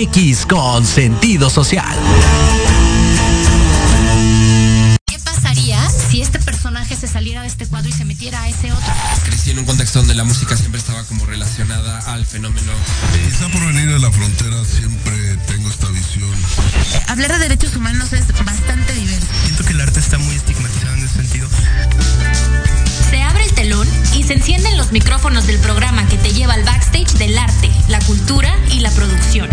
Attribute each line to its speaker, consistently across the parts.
Speaker 1: MX con sentido social.
Speaker 2: ¿Qué pasaría si este personaje se saliera de este cuadro y se metiera a ese otro?
Speaker 3: Crecí en un contexto donde la música siempre estaba como relacionada al fenómeno.
Speaker 4: Quizá por venir de la frontera siempre tengo esta visión.
Speaker 5: Hablar de derechos humanos es bastante diverso.
Speaker 6: Siento que el arte está muy estigmatizado en ese sentido.
Speaker 2: Se abre el telón y se encienden los micrófonos del programa que te lleva al backstage del arte, la cultura y la producción.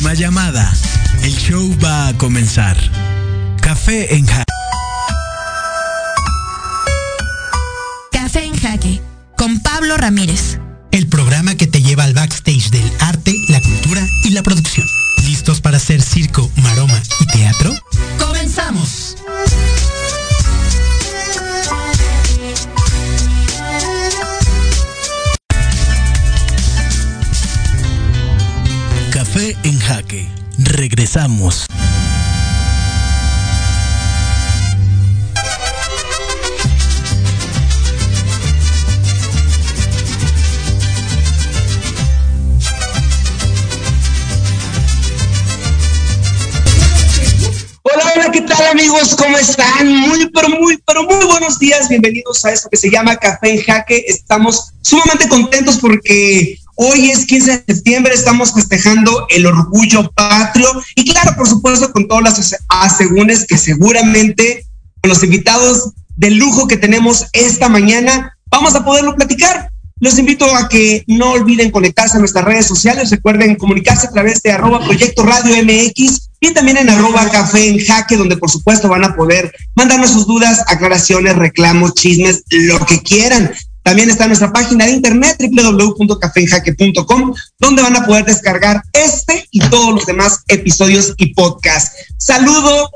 Speaker 1: Última llamada. El show va a comenzar. Café en jaque.
Speaker 7: Amigos? ¿Cómo están? Muy, pero muy, pero muy buenos días. Bienvenidos a esto que se llama Café en Jaque. Estamos sumamente contentos porque hoy es 15 de septiembre, estamos festejando el orgullo patrio y claro, por supuesto, con todas las asegúnes que seguramente con los invitados de lujo que tenemos esta mañana vamos a poderlo platicar. Los invito a que no olviden conectarse a nuestras redes sociales. Recuerden comunicarse a través de arroba Proyecto Radio MX y también en arroba Café en Jaque, donde por supuesto van a poder mandarnos sus dudas, aclaraciones, reclamos, chismes, lo que quieran. También está nuestra página de internet www.cafeenjaque.com, donde van a poder descargar este y todos los demás episodios y podcasts. Saludo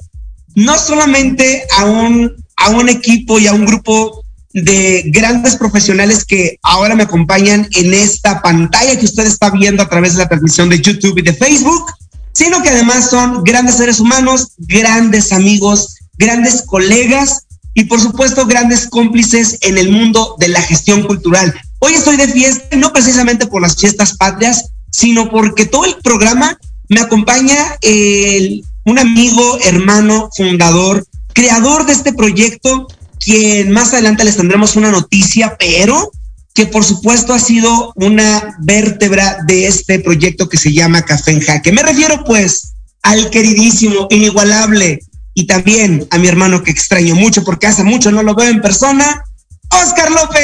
Speaker 7: no solamente a un, a un equipo y a un grupo de grandes profesionales que ahora me acompañan en esta pantalla que usted está viendo a través de la transmisión de YouTube y de Facebook, sino que además son grandes seres humanos, grandes amigos, grandes colegas y por supuesto grandes cómplices en el mundo de la gestión cultural. Hoy estoy de fiesta, no precisamente por las fiestas patrias, sino porque todo el programa me acompaña el, un amigo, hermano, fundador, creador de este proyecto, quien más adelante les tendremos una noticia, pero que por supuesto ha sido una vértebra de este proyecto que se llama Café en Jaque. Me refiero pues al queridísimo, inigualable y también a mi hermano que extraño mucho porque hace mucho no lo veo en persona, Oscar López.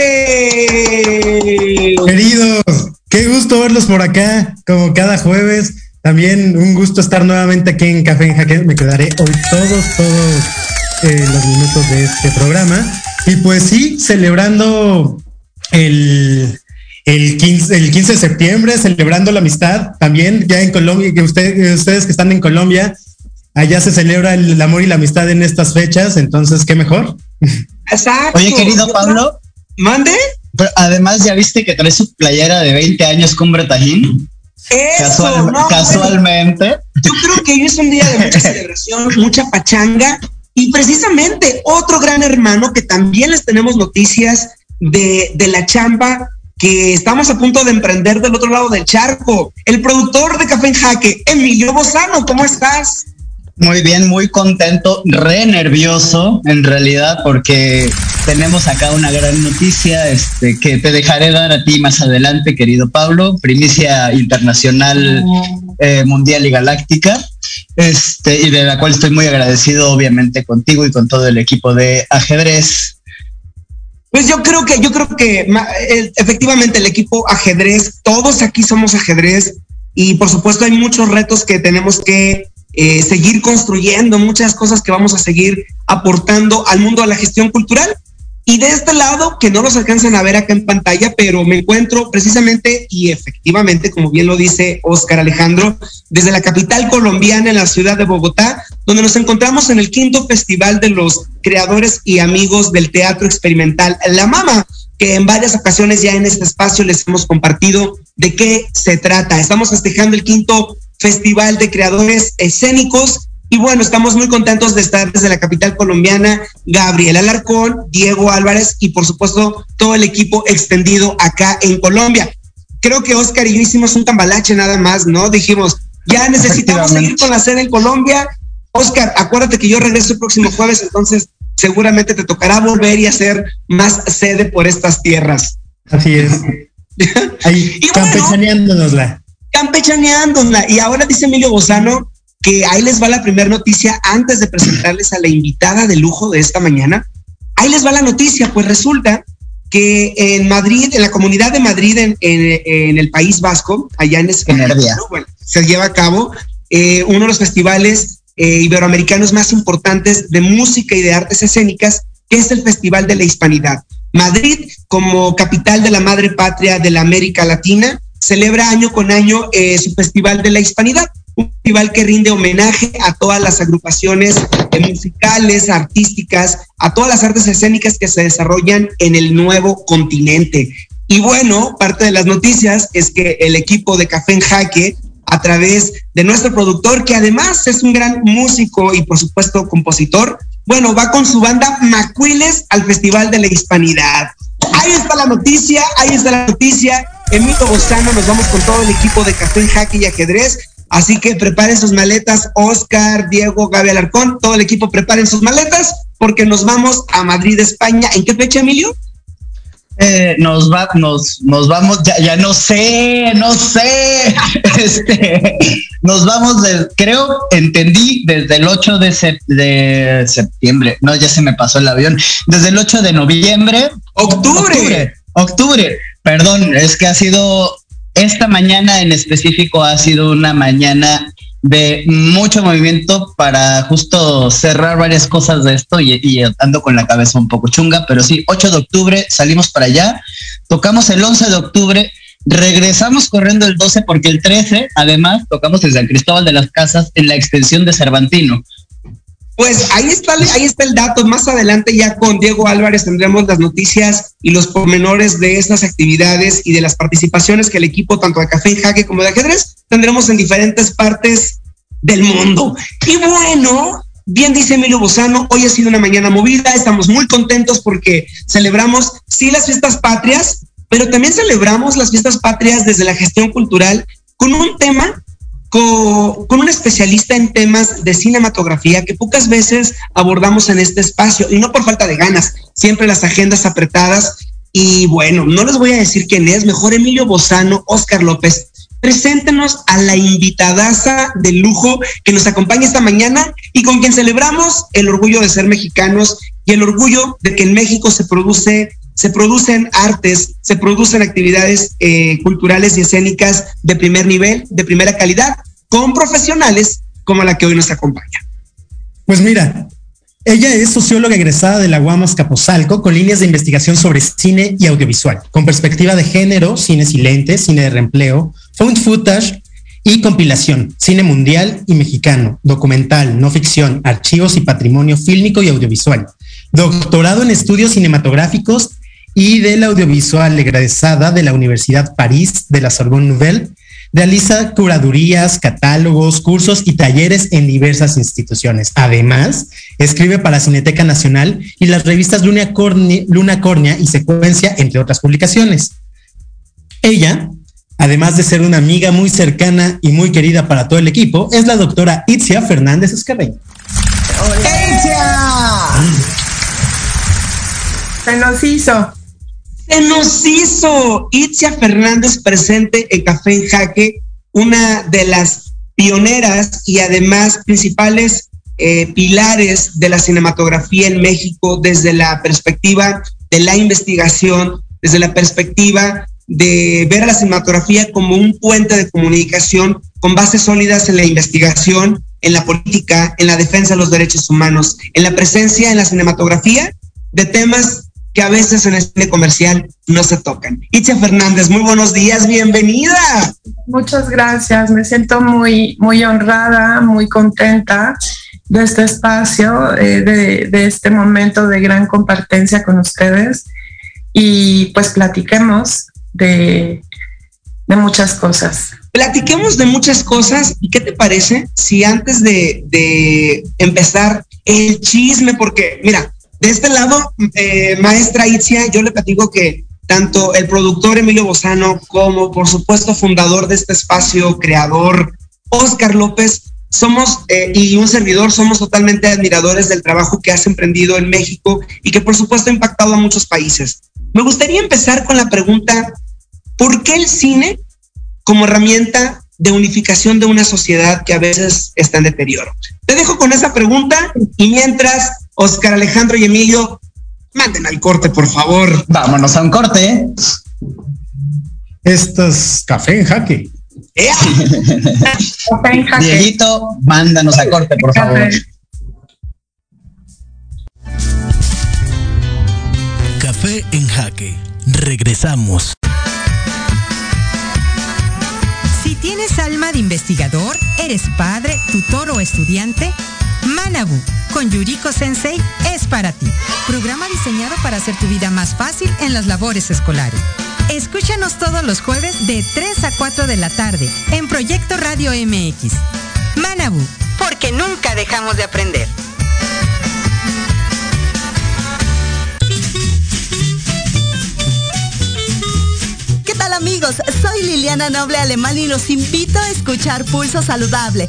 Speaker 8: Queridos, qué gusto verlos por acá, como cada jueves. También un gusto estar nuevamente aquí en Café en Jaque. Me quedaré hoy todos, todos eh, los minutos de este programa. Y pues sí, celebrando el, el, 15, el 15 de septiembre, celebrando la amistad también, ya en Colombia, que usted, ustedes que están en Colombia, allá se celebra el amor y la amistad en estas fechas, entonces, ¿qué mejor?
Speaker 7: Exacto.
Speaker 9: Oye, querido Pablo.
Speaker 7: ¿Mande?
Speaker 9: Pero además, ¿ya viste que trae su playera de 20 años con Bretajín?
Speaker 7: Eso,
Speaker 9: Casual,
Speaker 7: no,
Speaker 9: casualmente.
Speaker 7: bueno, yo creo que hoy es un día de mucha celebración, mucha pachanga y precisamente otro gran hermano que también les tenemos noticias de, de la chamba que estamos a punto de emprender del otro lado del charco. El productor de Café en Jaque, Emilio Bozano, ¿cómo estás?
Speaker 9: Muy bien, muy contento, re nervioso en realidad porque tenemos acá una gran noticia este, que te dejaré dar a ti más adelante, querido Pablo, primicia internacional, eh, mundial y galáctica, este, y de la cual estoy muy agradecido obviamente contigo y con todo el equipo de ajedrez.
Speaker 7: Pues yo creo que, yo creo que efectivamente el equipo ajedrez, todos aquí somos ajedrez y por supuesto hay muchos retos que tenemos que eh, seguir construyendo, muchas cosas que vamos a seguir aportando al mundo de la gestión cultural. Y de este lado, que no los alcancen a ver acá en pantalla, pero me encuentro precisamente y efectivamente, como bien lo dice Oscar Alejandro, desde la capital colombiana en la ciudad de Bogotá, donde nos encontramos en el quinto festival de los creadores y amigos del teatro experimental La Mama, que en varias ocasiones ya en este espacio les hemos compartido de qué se trata. Estamos festejando el quinto festival de creadores escénicos y bueno, estamos muy contentos de estar desde la capital colombiana, Gabriel Alarcón, Diego Álvarez y por supuesto todo el equipo extendido acá en Colombia. creo que Oscar y yo hicimos un tambalache nada más, ¿no? Dijimos, ya necesitamos seguir con la sede en Colombia. Oscar, acuérdate que yo regreso el próximo jueves, entonces seguramente te tocará volver y hacer más sede por estas tierras.
Speaker 8: Así es. Ahí, campechaneándonosla.
Speaker 7: campechaneándonosla. Y ahora dice Emilio Bozano que ahí les va la primera noticia antes de presentarles a la invitada de lujo de esta mañana. Ahí les va la noticia, pues resulta que en Madrid, en la comunidad de Madrid, en, el País Vasco, allá en España, se lleva a cabo eh, uno de los festivales eh, iberoamericanos más importantes de música y de artes escénicas, que es el Festival de la Hispanidad. Madrid, como capital de la madre patria de la América Latina, celebra año con año eh, su Festival de la Hispanidad un festival que rinde homenaje a todas las agrupaciones musicales, artísticas, a todas las artes escénicas que se desarrollan en el nuevo continente. Y bueno, parte de las noticias es que el equipo de Café en Jaque, a través de nuestro productor, que además es un gran músico y por supuesto compositor, bueno, va con su banda Macuiles al Festival de la Hispanidad. Ahí está la noticia, ahí está la noticia. Emilio Bozano, nos vamos con todo el equipo de Café en Jaque y Ajedrez Así que preparen sus maletas, Oscar, Diego, Gaby Alarcón, todo el equipo preparen sus maletas porque nos vamos a Madrid, España. ¿En qué fecha, Emilio?
Speaker 9: Eh, nos va, nos, nos vamos, ya, ya no sé, no sé. Este, nos vamos de, creo, entendí, desde el 8 de, de septiembre. No, ya se me pasó el avión. Desde el 8 de noviembre.
Speaker 7: Octubre. Octubre.
Speaker 9: Octubre. Perdón, es que ha sido esta mañana en específico ha sido una mañana de mucho movimiento para justo cerrar varias cosas de esto y, ando con la cabeza un poco chunga, pero sí, 8 de octubre salimos para allá, tocamos el 11 de octubre, regresamos corriendo el 12 porque el 13, además, tocamos en San Cristóbal de las Casas en la extensión de Cervantino.
Speaker 7: Pues ahí está, el dato. Más adelante ya con Diego Álvarez tendremos las noticias y los pormenores de estas actividades y de las participaciones que el equipo, tanto de Café en Jaque como de ajedrez, tendremos en diferentes partes del mundo. Y bueno, bien dice Emilio Bozano, hoy ha sido una mañana movida, estamos muy contentos porque celebramos, sí, las fiestas patrias, pero también celebramos las fiestas patrias desde la gestión cultural con un tema con, un especialista en temas de cinematografía que pocas veces abordamos en este espacio, y no por falta de ganas, siempre las agendas apretadas. Y bueno, no les voy a decir quién es, mejor Emilio Bozano, Oscar López. Preséntenos a la invitadaza de lujo que nos acompaña esta mañana y con quien celebramos el orgullo de ser mexicanos y el orgullo de que en México se produce se producen artes, se producen actividades eh, culturales y escénicas de primer nivel, de primera calidad, con profesionales como la que hoy nos acompaña.
Speaker 8: Pues mira, ella es socióloga egresada de la Guamas Capozalco con líneas de investigación sobre cine y audiovisual, con perspectiva de género, cine silente, cine de reempleo, found footage y compilación, cine mundial y mexicano, documental, no ficción, archivos y patrimonio fílmico y audiovisual. Doctorado en estudios cinematográficos y de la audiovisual egresada de la Universidad París de la Sorbonne Nouvelle. Realiza curadurías, catálogos, cursos y talleres en diversas instituciones. Además, escribe para Cineteca Nacional y las revistas Luna, Cornea, y Secuencia, entre otras publicaciones. Ella, además de ser una amiga muy cercana y muy querida para todo el equipo, es la doctora Itzia Fernández Escarreño.
Speaker 10: ¡Itzia! Se nos hizo.
Speaker 7: Se nos hizo Itzia Fernández presente en Café en Jaque, una de las pioneras y además principales eh, pilares de la cinematografía en México desde la perspectiva de la investigación, desde la perspectiva de ver la cinematografía como un puente de comunicación con bases sólidas en la investigación, en la política, en la defensa de los derechos humanos, en la presencia en la cinematografía de temas que a veces en este comercial no se tocan. Itzia Fernández, muy buenos días, bienvenida.
Speaker 10: Muchas gracias, me siento muy, muy honrada, muy contenta de este espacio, eh, de, este momento de gran compartencia con ustedes y pues platiquemos de, de muchas cosas.
Speaker 7: Platiquemos de muchas cosas y qué te parece si antes de, de empezar el chisme, porque mira, de este lado, eh, maestra Itzia, yo le platico que tanto el productor Emilio Bozano como por supuesto fundador de este espacio, creador Oscar López, somos eh, y un servidor somos totalmente admiradores del trabajo que has emprendido en México y que por supuesto ha impactado a muchos países. Me gustaría empezar con la pregunta, ¿por qué el cine como herramienta de unificación de una sociedad que a veces está en deterioro? Te dejo con esa pregunta y mientras Oscar Alejandro y Emilio Manden al corte, por favor.
Speaker 9: Vámonos a un corte.
Speaker 8: Esto es café en jaque.
Speaker 9: café en jaque. Dieguito, mándanos a corte, por favor.
Speaker 1: Café en jaque. Regresamos.
Speaker 11: Si tienes alma de investigador, eres padre, tutor o estudiante, Manabu con Yuriko Sensei es para ti. Programa diseñado para hacer tu vida más fácil en las labores escolares. Escúchanos todos los jueves de 3 a 4 de la tarde en Proyecto Radio MX. Manabu, porque nunca dejamos de aprender.
Speaker 12: ¿Qué tal amigos? Soy Liliana Noble Alemán y los invito a escuchar Pulso Saludable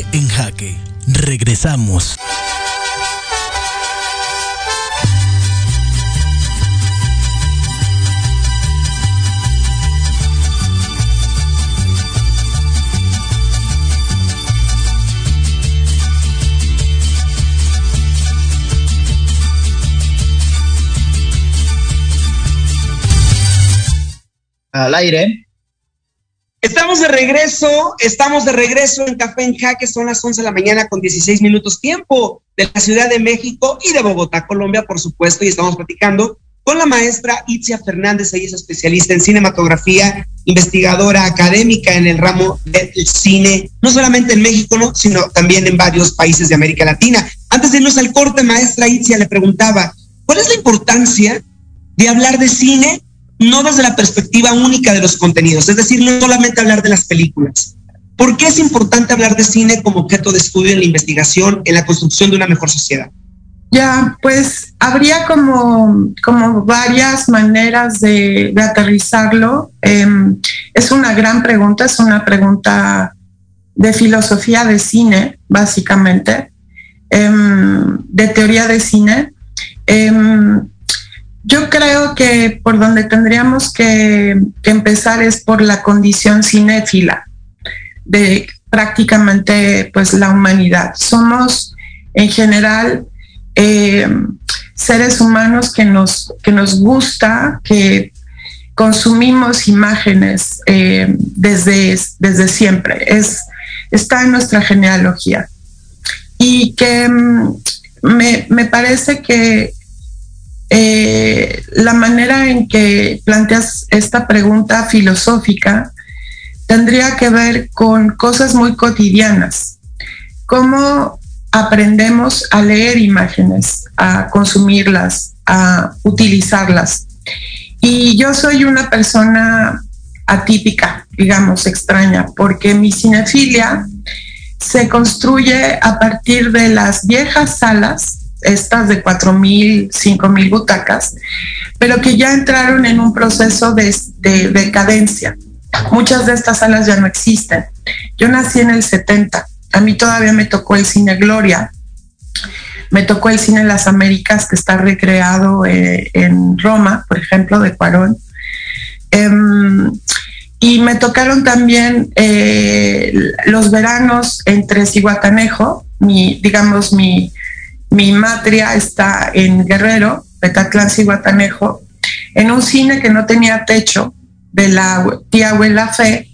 Speaker 1: En Jaque. Regresamos.
Speaker 9: Al aire.
Speaker 7: Estamos de regreso, estamos de regreso en Café en Jaque, son las 11 de la mañana con 16 minutos tiempo de la Ciudad de México y de Bogotá, Colombia, por supuesto, y estamos platicando con la maestra Itzia Fernández, ella es especialista en cinematografía, investigadora académica en el ramo del cine, no solamente en México, ¿no? sino también en varios países de América Latina. Antes de irnos al corte, maestra Itzia le preguntaba, ¿cuál es la importancia de hablar de cine no desde la perspectiva única de los contenidos, es decir, no solamente hablar de las películas. ¿Por qué es importante hablar de cine como objeto de estudio en la investigación, en la construcción de una mejor sociedad?
Speaker 10: Ya, pues habría como, como varias maneras de, aterrizarlo. Em, es una gran pregunta, es una pregunta de filosofía de cine, básicamente, em, de teoría de cine. Em, yo creo que por donde tendríamos que, empezar es por la condición cinéfila de prácticamente pues la humanidad. Somos en general eh, seres humanos que nos, que nos gusta, que consumimos imágenes eh, desde, desde siempre. Es, está en nuestra genealogía. Y que mm, me, me parece que eh, la manera en que planteas esta pregunta filosófica tendría que ver con cosas muy cotidianas. ¿Cómo aprendemos a leer imágenes, a consumirlas, a utilizarlas. Y yo soy una persona atípica, digamos, extraña, porque mi cinefilia se construye a partir de las viejas salas, estas de 4.000, 5.000 butacas, pero que ya entraron en un proceso de, de decadencia. Muchas de estas salas ya no existen. Yo nací en el 70, a mí todavía me tocó el cine Gloria, me tocó el cine Las Américas, que está recreado eh, en Roma, por ejemplo, de Cuarón. Em, y me tocaron también eh, los veranos entre Cihuatanejo, mi, digamos, mi, mi matria está en Guerrero, Petatlán, Cihuatanejo, en un cine que no tenía techo de la tía abuela Fe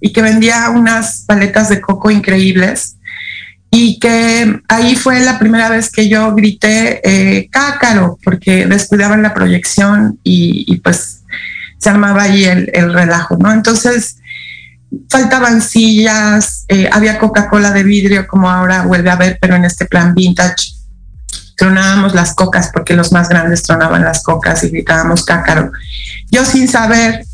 Speaker 10: y que vendía unas paletas de coco increíbles y que ahí fue la primera vez que yo grité eh, cácaro, porque descuidaban la proyección y, pues se armaba ahí el, relajo, ¿no? Entonces faltaban sillas, eh, había Coca-Cola de vidrio como ahora vuelve a ver, pero en este plan vintage. Tronábamos las cocas porque los más grandes tronaban las cocas y gritábamos cácaro. Yo sin saber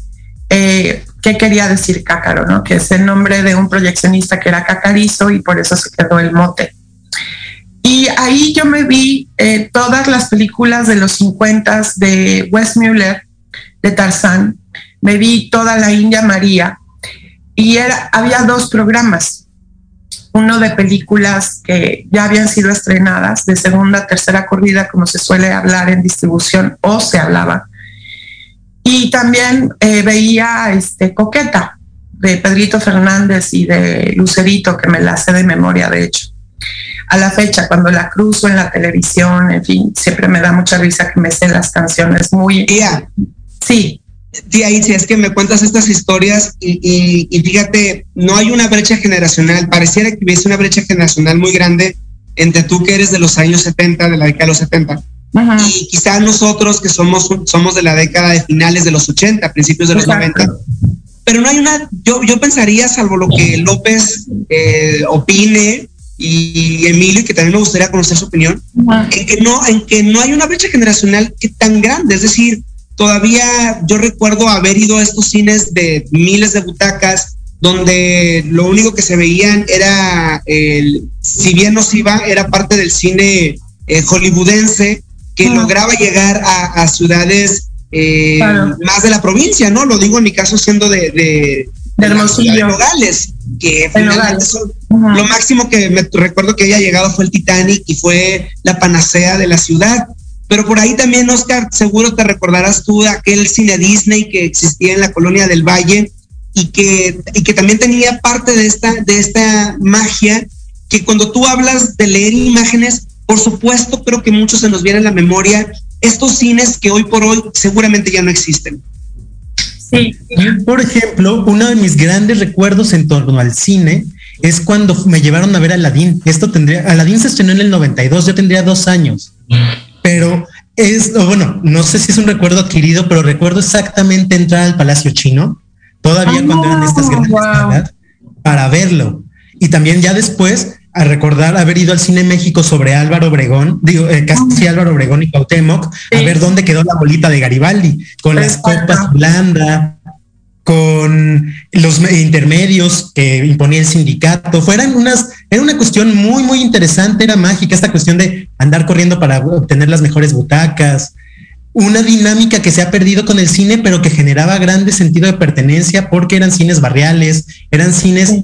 Speaker 10: eh, qué quería decir Cácaro, ¿no? Que es el nombre de un proyeccionista que era Cacarizo y por eso se quedó el mote. Y ahí yo me vi eh, todas las películas de los 50 de Wes Muller, de Tarzán, me vi toda la India María y era, había dos programas, uno de películas que ya habían sido estrenadas, de segunda, tercera corrida, como se suele hablar en distribución o se hablaba, y también eh, veía este, Coqueta de Pedrito Fernández y de Lucerito, que me la sé de memoria, de hecho. A la fecha, cuando la cruzo en la televisión, en fin, siempre me da mucha risa que me sé las canciones muy...
Speaker 7: Tía.
Speaker 10: Sí.
Speaker 7: Tía, y si es que me cuentas estas historias y, y, fíjate, no hay una brecha generacional, pareciera que hubiese una brecha generacional muy grande entre tú que eres de los años 70, de la década de los 70, y quizás nosotros que somos, somos de la década de finales de los 80, principios de los 90, pero no hay una, yo, yo pensaría, salvo lo que López eh, opine y Emilio, que también me gustaría conocer su opinión, en, que no, en que no hay una brecha generacional que tan grande, es decir, todavía yo recuerdo haber ido a estos cines de miles de butacas, donde lo único que se veían era, el, si bien nos iba, era parte del cine eh, hollywoodense, que lograba llegar a, ciudades eh, más de la provincia, ¿no? Lo digo en mi caso siendo de, de,
Speaker 10: de Hermosillo.
Speaker 7: Nogales, que finalmente lo máximo que me recuerdo que haya llegado fue el Titanic y fue la panacea de la ciudad. Pero por ahí también, Oscar, seguro te recordarás tú de aquel cine Disney que existía en la colonia del Valle y que, y que también tenía parte de esta, de esta magia que cuando tú hablas de leer imágenes, por supuesto, creo que muchos se nos viene a la memoria estos cines que hoy por hoy seguramente ya no existen.
Speaker 10: Sí.
Speaker 8: Por ejemplo, uno de mis grandes recuerdos en torno al cine es cuando me llevaron a ver Aladdin. Esto tendría, Aladdin se estrenó en el 92, yo tendría dos años. Pero es, bueno, no sé si es un recuerdo adquirido, pero recuerdo exactamente entrar al Palacio Chino, todavía cuando eran estas grandes wow. para verlo. Y también ya después a recordar haber ido al Cine México sobre Álvaro Obregón, digo, eh, casi Álvaro Obregón y Cuauhtémoc, a ver dónde quedó la bolita de Garibaldi, con las copas blanda, con los intermedios que imponía el sindicato. Fueran unas, era una cuestión muy, muy interesante, era mágica esta cuestión de andar corriendo para obtener las mejores butacas. Una dinámica que se ha perdido con el cine, pero que generaba grande sentido de pertenencia porque eran cines barriales, eran cines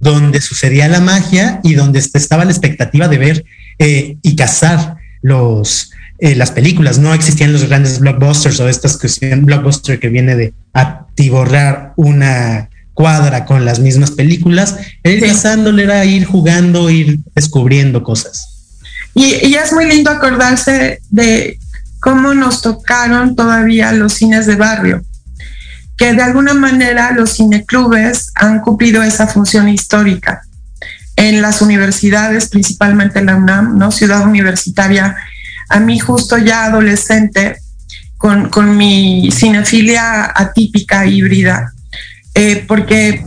Speaker 8: donde sucedía la magia y donde estaba la expectativa de ver eh, y cazar los, eh, las películas. No existían los grandes blockbusters o estas cuestiones, blockbuster que viene de atiborrar una cuadra con las mismas películas. Ir cazándole era ir jugando, ir descubriendo cosas.
Speaker 10: Y, y es muy lindo acordarse de cómo nos tocaron todavía los cines de barrio que de alguna manera los cineclubes han cumplido esa función histórica. En las universidades, principalmente en la UNAM, ¿no? Ciudad Universitaria, a mí justo ya adolescente, con, con mi cinefilia atípica, híbrida, eh, porque,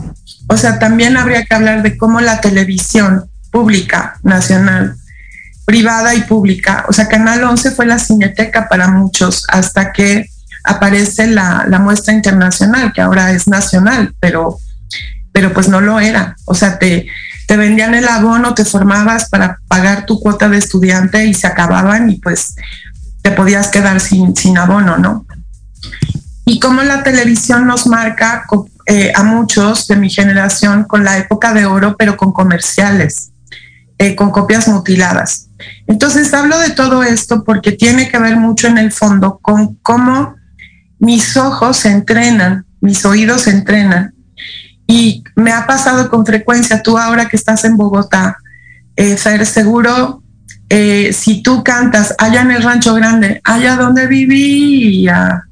Speaker 10: o sea, también habría que hablar de cómo la televisión pública, nacional, privada y pública. O sea, Canal 11 fue la cineteca para muchos hasta que aparece la, muestra internacional, que ahora es nacional, pero, pero pues no lo era. O sea, te, te vendían el abono, te formabas para pagar tu cuota de estudiante y se acababan y pues te podías quedar sin, sin abono, ¿no? Y como la televisión nos marca eh, a muchos de mi generación con la época de oro, pero con comerciales, eh, con copias mutiladas. Entonces hablo de todo esto porque tiene que ver mucho en el fondo con cómo mis ojos se entrenan, mis oídos se entrenan. Y me ha pasado con frecuencia, tú ahora que estás en Bogotá, eh, Fer, seguro, eh, si tú cantas allá en el rancho grande, allá donde vivía,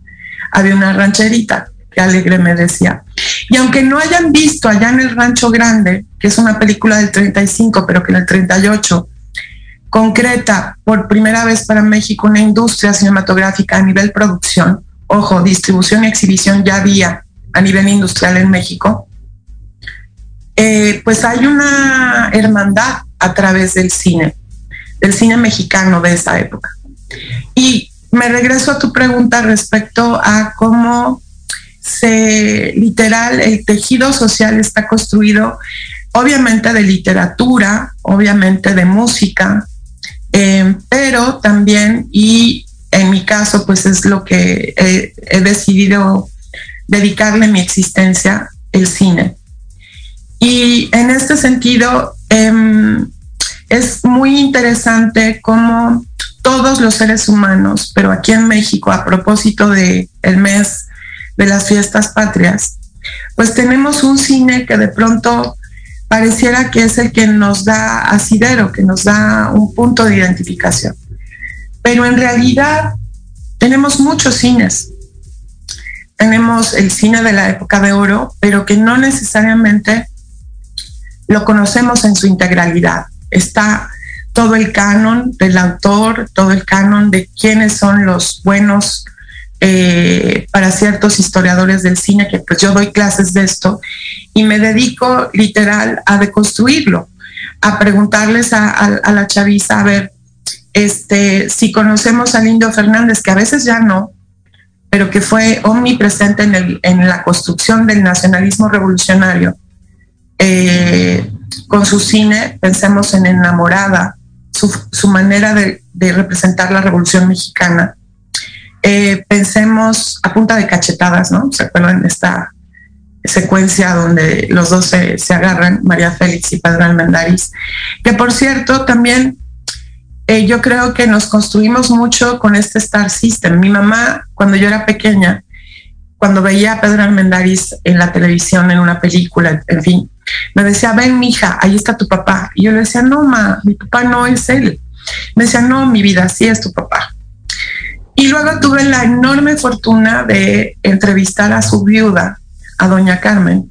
Speaker 10: había una rancherita, que alegre me decía. Y aunque no hayan visto allá en el rancho grande, que es una película del 35, pero que en el 38 concreta por primera vez para México una industria cinematográfica a nivel producción, ojo, distribución y exhibición ya había a nivel industrial en México, eh, pues hay una hermandad a través del cine, del cine mexicano de esa época. Y me regreso a tu pregunta respecto a cómo se literal el tejido social está construido obviamente de literatura, obviamente de música, eh, pero también, y en mi caso, pues es lo que he, decidido dedicarle mi existencia, el cine. Y en este sentido, em, es muy interesante cómo todos los seres humanos, pero aquí en México, a propósito del el mes de las fiestas patrias, pues tenemos un cine que de pronto pareciera que es el que nos da asidero, que nos da un punto de identificación. Pero en realidad tenemos muchos cines. Tenemos el cine de la época de oro, pero que no necesariamente lo conocemos en su integralidad. Está todo el canon del autor, todo el canon de quiénes son los buenos eh, para ciertos historiadores del cine, que pues yo doy clases de esto, y me dedico literal a deconstruirlo, a preguntarles a, la chaviza, a ver, este, si conocemos a Lindo Fernández, que a veces ya no, pero que fue omnipresente en, en la construcción del nacionalismo revolucionario, eh, con su cine, pensemos en Enamorada, su, manera de, representar la Revolución Mexicana. Eh, pensemos a punta de cachetadas, ¿no? ¿Se acuerdan de esta secuencia donde los dos se, agarran, María Félix y Pedro Almendaris? Que por cierto, también eh, yo creo que nos construimos mucho con este Star System. Mi mamá, cuando yo era pequeña, cuando veía a Pedro Almendaris en la televisión, en una película, en fin, me decía, ven, mija, ahí está tu papá. Y yo le decía, no, ma, mi papá no es él. Me decía, no, mi vida, sí es tu papá. Y luego tuve la enorme fortuna de entrevistar a su viuda, a doña Carmen,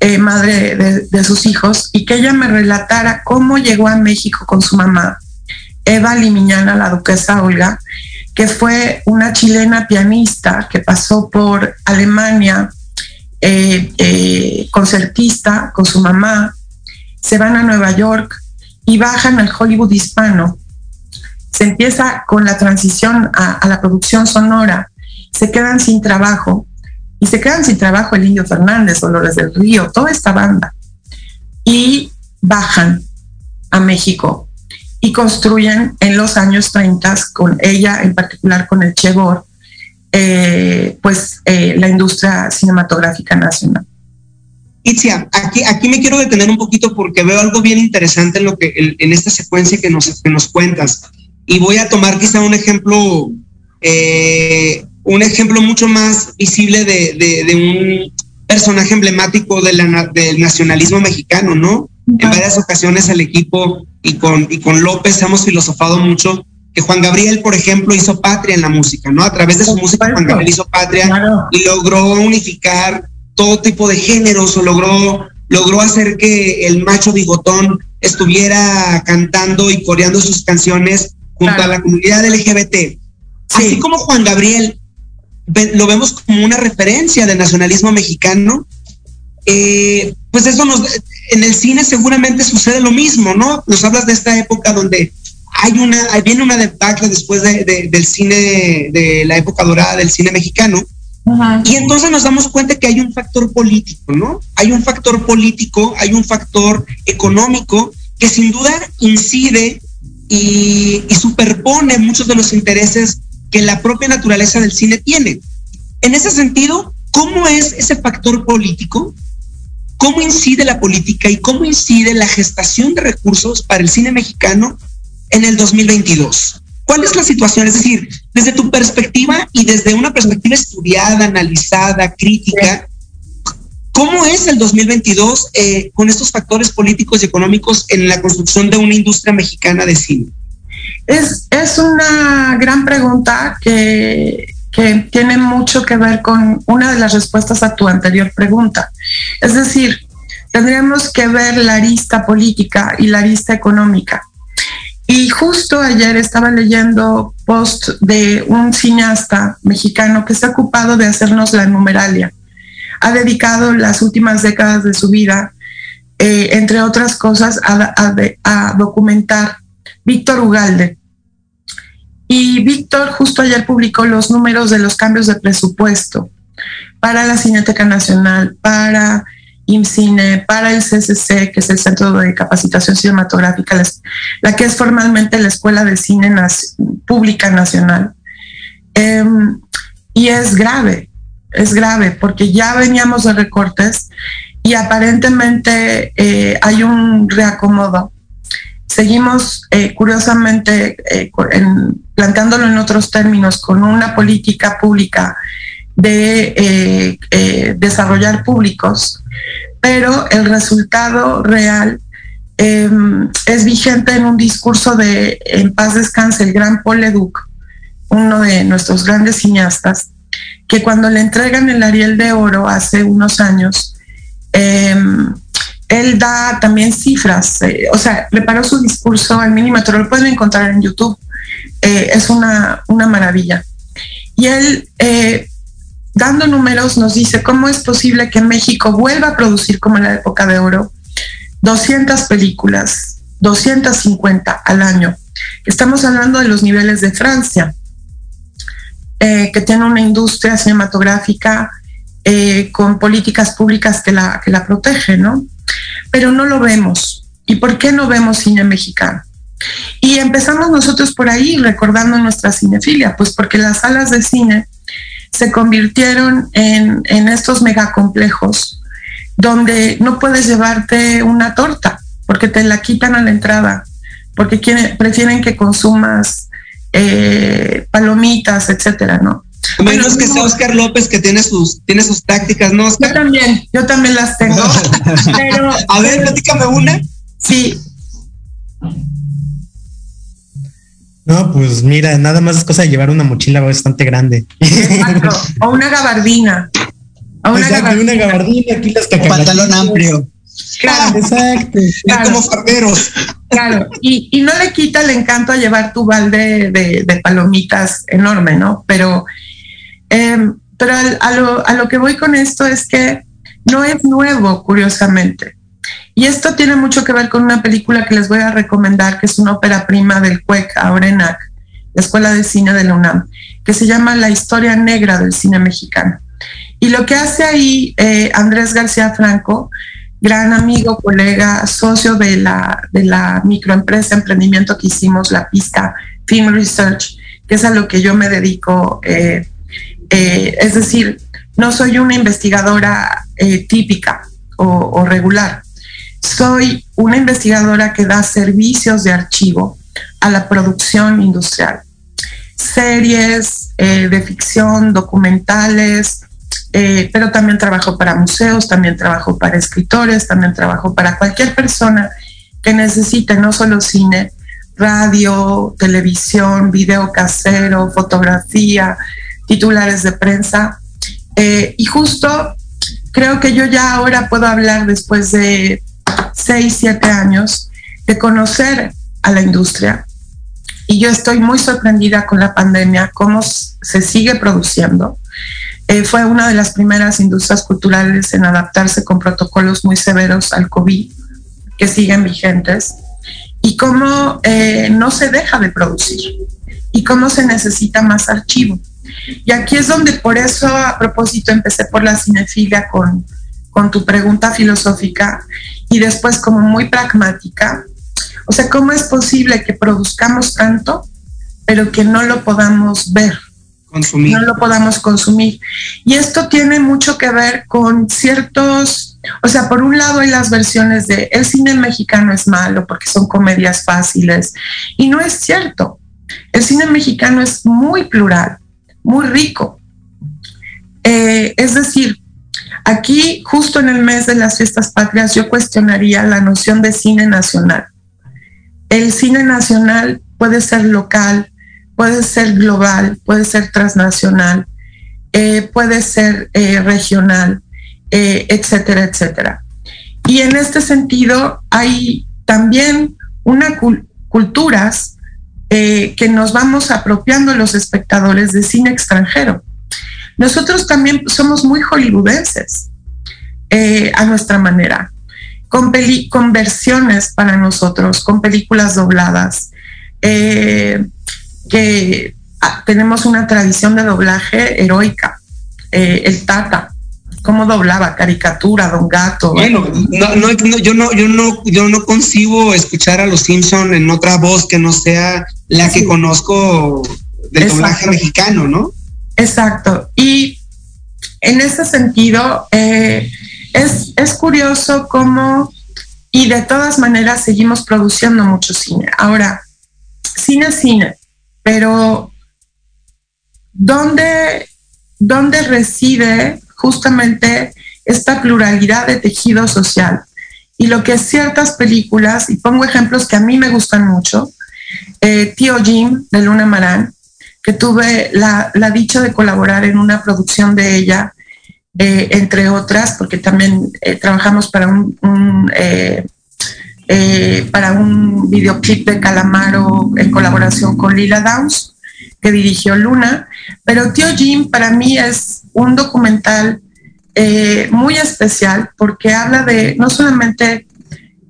Speaker 10: eh, madre de, sus hijos, y que ella me relatara cómo llegó a México con su mamá, Eva Limiñana, la duquesa Olga, que fue una chilena pianista que pasó por Alemania, eh, eh, concertista con su mamá, se van a Nueva York y bajan al Hollywood hispano. Se empieza con la transición a, la producción sonora, se quedan sin trabajo y se quedan sin trabajo el Indio Fernández, Dolores del Río, toda esta banda. Y bajan a México y construyen en los años 30 con ella, en particular con el Chegor, eh, pues eh, la industria cinematográfica nacional.
Speaker 7: Itzia, aquí, aquí me quiero detener un poquito porque veo algo bien interesante en, lo que, en, esta secuencia que nos, que nos cuentas. Y voy a tomar quizá un ejemplo, eh, un ejemplo mucho más visible de, de, un personaje emblemático de la, del nacionalismo mexicano, ¿no? En varias ocasiones el equipo y con, y con López hemos filosofado mucho que Juan Gabriel, por ejemplo, hizo patria en la música, ¿no? A través de su música, Juan Gabriel hizo patria y logró unificar todo tipo de géneros o logró, logró hacer que el macho bigotón estuviera cantando y coreando sus canciones junto a la comunidad LGBT. Así como Juan Gabriel lo vemos como una referencia del nacionalismo mexicano, eh, pues eso nos, en el cine seguramente sucede lo mismo, ¿no? Nos hablas de esta época donde hay una, viene una debacle después del cine, de la época dorada del cine mexicano. Y entonces nos damos cuenta que hay un factor político, ¿no? Hay un factor político, hay un factor económico que sin duda incide y, superpone muchos de los intereses que la propia naturaleza del cine tiene. En ese sentido, ¿cómo es ese factor político? ¿Cómo incide la política y cómo incide la gestación de recursos para el cine mexicano en el 2022? ¿Cuál es la situación? Es decir, desde tu perspectiva y desde una perspectiva estudiada, analizada, crítica, ¿cómo es el 2022 eh, con estos factores políticos y económicos en la construcción de una industria mexicana de cine?
Speaker 10: Es, es una gran pregunta que, que tiene mucho que ver con una de las respuestas a tu anterior pregunta. Es decir, tendríamos que ver la arista política y la arista económica. Y justo ayer estaba leyendo post de un cineasta mexicano que está ocupado de hacernos la numeralia. Ha dedicado las últimas décadas de su vida, eh, entre otras cosas, a, documentar Víctor Ugalde. Y Víctor justo ayer publicó los números de los cambios de presupuesto para la Cineteca Nacional, para IMCINE, para el CCC, que es el Centro de Capacitación Cinematográfica, la que es formalmente la Escuela de Cine Pública Nacional. Em, y es grave, es grave, porque ya veníamos de recortes y aparentemente eh, hay un reacomodo. Seguimos, eh, curiosamente, eh, planteándolo en otros términos, con una política pública de desarrollar públicos pero el resultado real em, es vigente en un discurso de En paz descanse el gran Paul Leduc, uno de nuestros grandes cineastas, que cuando le entregan el Ariel de Oro hace unos años, em, él da también cifras, eh, o sea, preparó su discurso al milímetro, lo pueden encontrar en YouTube, eh, es una, una, maravilla. Y él eh, dando números, nos dice cómo es posible que México vuelva a producir como en la época de oro 200 películas, 250 al año. Estamos hablando de los niveles de Francia, eh, que tiene una industria cinematográfica eh, con políticas públicas que la, que la protegen, ¿no? Pero no lo vemos. ¿Y por qué no vemos cine mexicano? Y empezamos nosotros por ahí recordando nuestra cinefilia, pues porque las salas de cine se convirtieron en, estos megacomplejos donde no puedes llevarte una torta porque te la quitan a la entrada, porque prefieren que consumas eh, palomitas, etcétera, ¿no?
Speaker 7: Menos que sea Oscar López que tiene sus, tiene sus tácticas, ¿no, Oscar?
Speaker 10: Yo también, yo también las tengo.
Speaker 7: a ver, platícame una.
Speaker 10: Sí,
Speaker 8: No, pues mira, nada más es cosa de llevar una mochila bastante grande.
Speaker 10: Exacto. O una gabardina.
Speaker 8: O una gabardina. una gabardina, aquí las
Speaker 9: Pantalón amplio.
Speaker 10: Claro.
Speaker 8: Exacto.
Speaker 7: como farderos.
Speaker 10: Claro. Y, y, no le quita el encanto a llevar tu balde de, palomitas enorme, ¿no? Pero, em, pero a, lo, a lo que voy con esto es que no es nuevo, curiosamente. Y esto tiene mucho que ver con una película que les voy a recomendar, que es una ópera prima del CUEC Aurenac, la Escuela de Cine de la UNAM, que se llama La historia negra del cine mexicano. Y lo que hace ahí eh, Andrés García Franco, gran amigo, colega, socio de la, de la microempresa, emprendimiento que hicimos, la pista Film Research, que es a lo que yo me dedico. Eh, eh, es decir, no soy una investigadora típica o regular soy una investigadora que da servicios de archivo a la producción industrial. Series eh, de ficción, documentales, eh, pero también trabajo para museos, también trabajo para escritores, también trabajo para cualquier persona que necesite no solo cine, radio, televisión, video casero, fotografía, titulares de prensa. Eh, y justo creo que yo ya ahora puedo hablar después de seis, siete años de conocer a la industria. Y yo estoy muy sorprendida con la pandemia, cómo se sigue produciendo. Eh, fue una de las primeras industrias culturales en adaptarse con protocolos muy severos al COVID, que siguen vigentes, y cómo eh, no se deja de producir, y cómo se necesita más archivo. Y aquí es donde por eso a propósito empecé por la cinefilia con, con tu pregunta filosófica y después como muy pragmática. O sea, ¿cómo es posible que produzcamos tanto, pero que no lo podamos ver?
Speaker 7: Consumir.
Speaker 10: No lo podamos consumir. Y esto tiene mucho que ver con ciertos, o sea, por un lado hay las versiones de el cine mexicano es malo porque son comedias fáciles. Y no es cierto. El cine mexicano es muy plural, muy rico. Eh, es decir, aquí, justo en el mes de las fiestas patrias, yo cuestionaría la noción de cine nacional. El cine nacional puede ser local, puede ser global, puede ser transnacional, eh, puede ser eh, regional, etcétera, etcétera. Y en este sentido hay también una culturas eh, que nos vamos apropiando los espectadores de cine extranjero. Nosotros también somos muy hollywoodenses eh, a nuestra manera, con, con versiones para nosotros, con películas dobladas, eh, que ah, tenemos una tradición de doblaje heroica. el Tata, cómo doblaba caricatura, Don Gato.
Speaker 7: Bueno, no, yo no, yo no, yo no concibo escuchar a los Simpson en otra voz que no sea la que conozco del doblaje mexicano, ¿no?
Speaker 10: Exacto. Y en ese sentido, eh, es, es curioso cómo, y de todas maneras seguimos produciendo mucho cine. Ahora, cine, cine, pero ¿dónde, dónde reside justamente esta pluralidad de tejido social. Y lo que ciertas películas, y pongo ejemplos que a mí me gustan mucho, eh, Tío Jim de Luna Marán, que tuve la, dicha de colaborar en una producción de ella, eh, entre otras, porque también eh, trabajamos para un, para un videoclip de Calamaro en colaboración con Lila Downs, que dirigió Luna. Pero Tío Jim para mí es un documental eh, muy especial porque habla de no solamente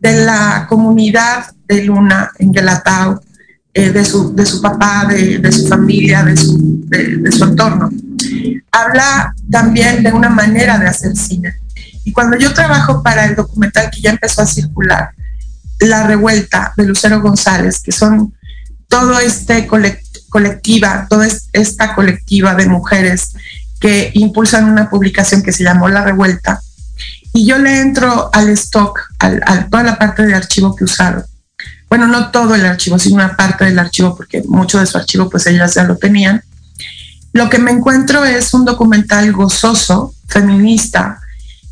Speaker 10: de la comunidad de Luna en Guelatao, eh, de, su, de su papá, de, su familia, de su, de, su entorno. Habla también de una manera de hacer cine. Y cuando yo trabajo para el documental que ya empezó a circular, La Revuelta de Lucero González, que son todo este colectiva, toda esta colectiva de mujeres que impulsan una publicación que se llamó La Revuelta. Y yo le entro al stock, a toda la parte de archivo que usaron. Bueno, no todo el archivo, sino una parte del archivo, porque mucho de su archivo pues ellas ya lo tenían. Lo que me encuentro es un documental gozoso, feminista,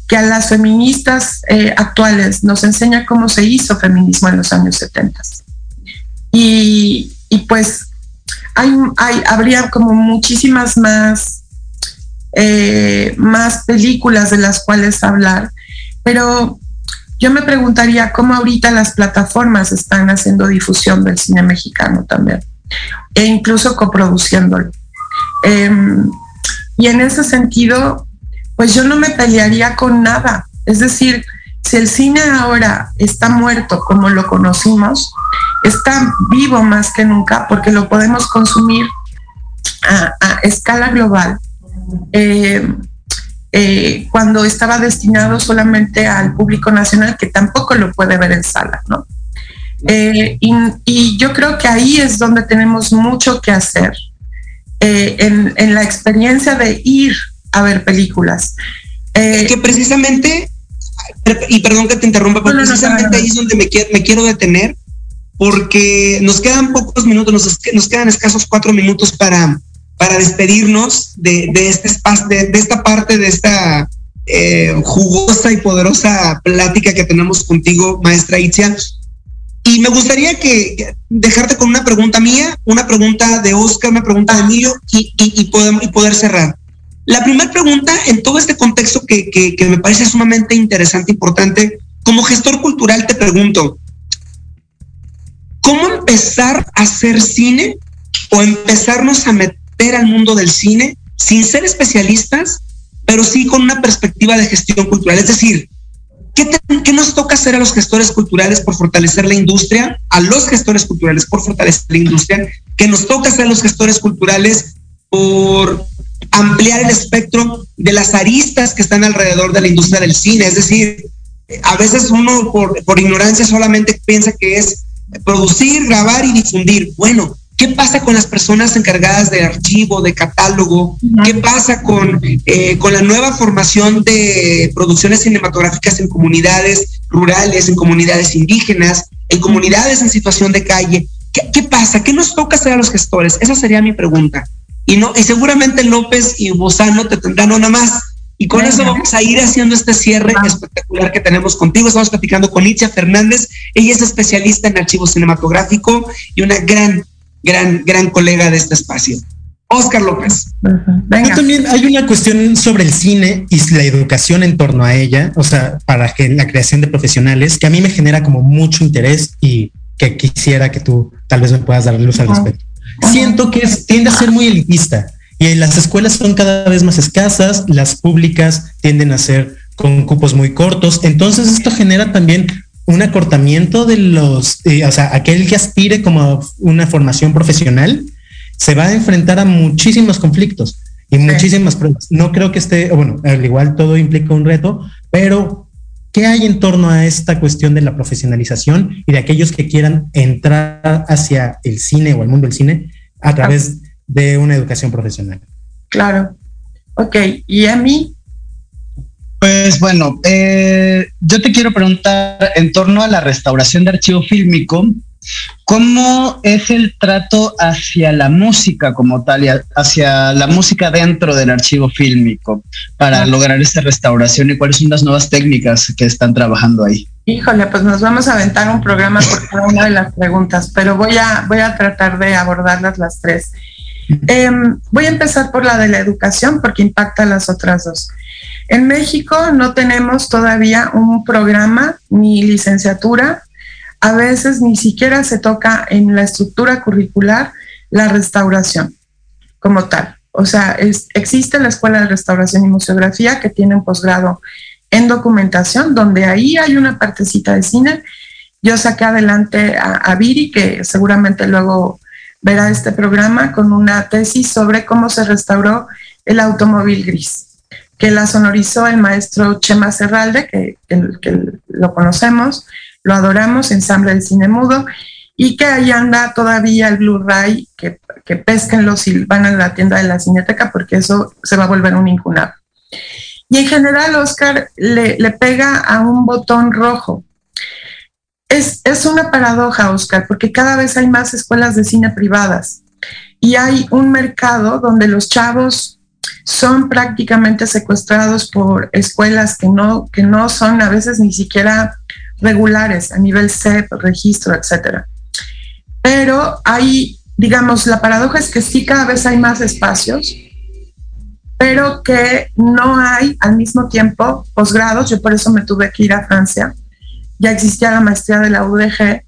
Speaker 10: que a las feministas eh, actuales nos enseña cómo se hizo feminismo en los años 70. Y, y pues hay, hay, habría como muchísimas más eh, más películas de las cuales hablar, pero yo me preguntaría cómo ahorita las plataformas están haciendo difusión del cine mexicano también, e incluso coproduciéndolo. Em, y en ese sentido, pues yo no me pelearía con nada. Es decir, si el cine ahora está muerto como lo conocimos, está vivo más que nunca porque lo podemos consumir a escala global eh, eh, cuando estaba destinado solamente al público nacional que tampoco lo puede ver en sala, ¿no? Eh, y, yo creo que ahí es donde tenemos mucho que hacer en, la experiencia de ir a ver películas.
Speaker 7: que precisamente, y perdón que te interrumpa, pero precisamente ahí es donde me, me quiero detener, porque nos quedan pocos minutos, nos, nos quedan escasos cuatro minutos para, para despedirnos de, este espacio, de, esta parte de esta eh, jugosa y poderosa plática que tenemos contigo, maestra Itzia. Y me gustaría que dejarte con una pregunta mía, una pregunta de Oscar, una pregunta de Emilio y, y, poder, cerrar. La primera pregunta, en todo este contexto que, que me parece sumamente interesante, importante, como gestor cultural te pregunto, ¿cómo empezar a hacer cine o empezarnos a meter al mundo del cine sin ser especialistas, pero sí con una perspectiva de gestión cultural. Es decir, ¿qué, ¿qué, nos toca hacer a los gestores culturales por fortalecer la industria? A los gestores culturales por fortalecer la industria. ¿Qué nos toca hacer a los gestores culturales por ampliar el espectro de las aristas que están alrededor de la industria del cine? Es decir, a veces uno por, por ignorancia solamente piensa que es producir, grabar y difundir. Bueno, ¿Qué pasa con las personas encargadas de archivo, de catálogo? ¿Qué pasa con, eh, con la nueva formación de producciones cinematográficas en comunidades rurales, en comunidades indígenas, en comunidades en situación de calle? ¿Qué, pasa? ¿Qué nos toca hacer a los gestores? Esa sería mi pregunta. Y, no, y seguramente López y Bozano te tendrán una más. Y con eso vamos a ir haciendo este cierre espectacular que tenemos contigo. Estamos platicando con Itzia Fernández. Ella es especialista en archivo cinematográfico y una gran gran, gran colega de este espacio. Oscar López.
Speaker 8: también hay una cuestión sobre el cine y la educación en torno a ella, o sea, para que la creación de profesionales, que a mí me genera como mucho interés y que quisiera que tú tal vez me puedas dar luz al respecto. Siento que tiende a ser muy elitista y las escuelas son cada vez más escasas, las públicas tienden a ser con cupos muy cortos, entonces esto genera también un acortamiento de los, eh, o sea, aquel que aspire como una formación profesional se va a enfrentar a muchísimos conflictos y muchísimas pruebas. No creo que esté, bueno, al igual todo implica un reto, pero ¿qué hay en torno a esta cuestión de la profesionalización y de aquellos que quieran entrar hacia el cine o el mundo del cine a través de una educación profesional?
Speaker 10: Claro. Ok, y a mí,
Speaker 9: pues bueno, eh, yo te quiero preguntar en torno a la restauración de archivo fílmico, ¿cómo es el trato hacia la música como tal y hacia la música dentro del archivo fílmico para lograr esta restauración y cuáles son las nuevas técnicas que están trabajando ahí?
Speaker 10: Híjole, pues nos vamos a aventar un programa por cada una de las preguntas, pero voy a, voy a tratar de abordarlas las tres. Em, voy a empezar por la de la educación porque impacta a las otras dos. En México no tenemos todavía un programa ni licenciatura. A veces ni siquiera se toca en la estructura curricular la restauración como tal. O sea, existe la Escuela de Restauración y Museografía que tiene un posgrado en documentación, donde ahí hay una partecita de cine. Yo saqué adelante a, a Viri, que seguramente luego verá este programa, con una tesis sobre cómo se restauró el automóvil gris que la sonorizó el maestro Chema Serralde, que, lo conocemos, lo adoramos, ensamble del cine mudo, y que ahí anda todavía el Blu-ray, que, que pesquenlo si van a la tienda de la cineteca, porque eso se va a volver un incunable. Y en general, Oscar le, pega a un botón rojo. Es, es una paradoja, Oscar, porque cada vez hay más escuelas de cine privadas y hay un mercado donde los chavos son prácticamente secuestrados por escuelas que no, que no son a veces ni siquiera regulares a nivel CEP, registro, etcétera. Pero hay, digamos, la paradoja es que sí cada vez hay más espacios, pero que no hay al mismo tiempo posgrados. Yo por eso me tuve que ir a Francia. Ya existía la maestría de la UDG.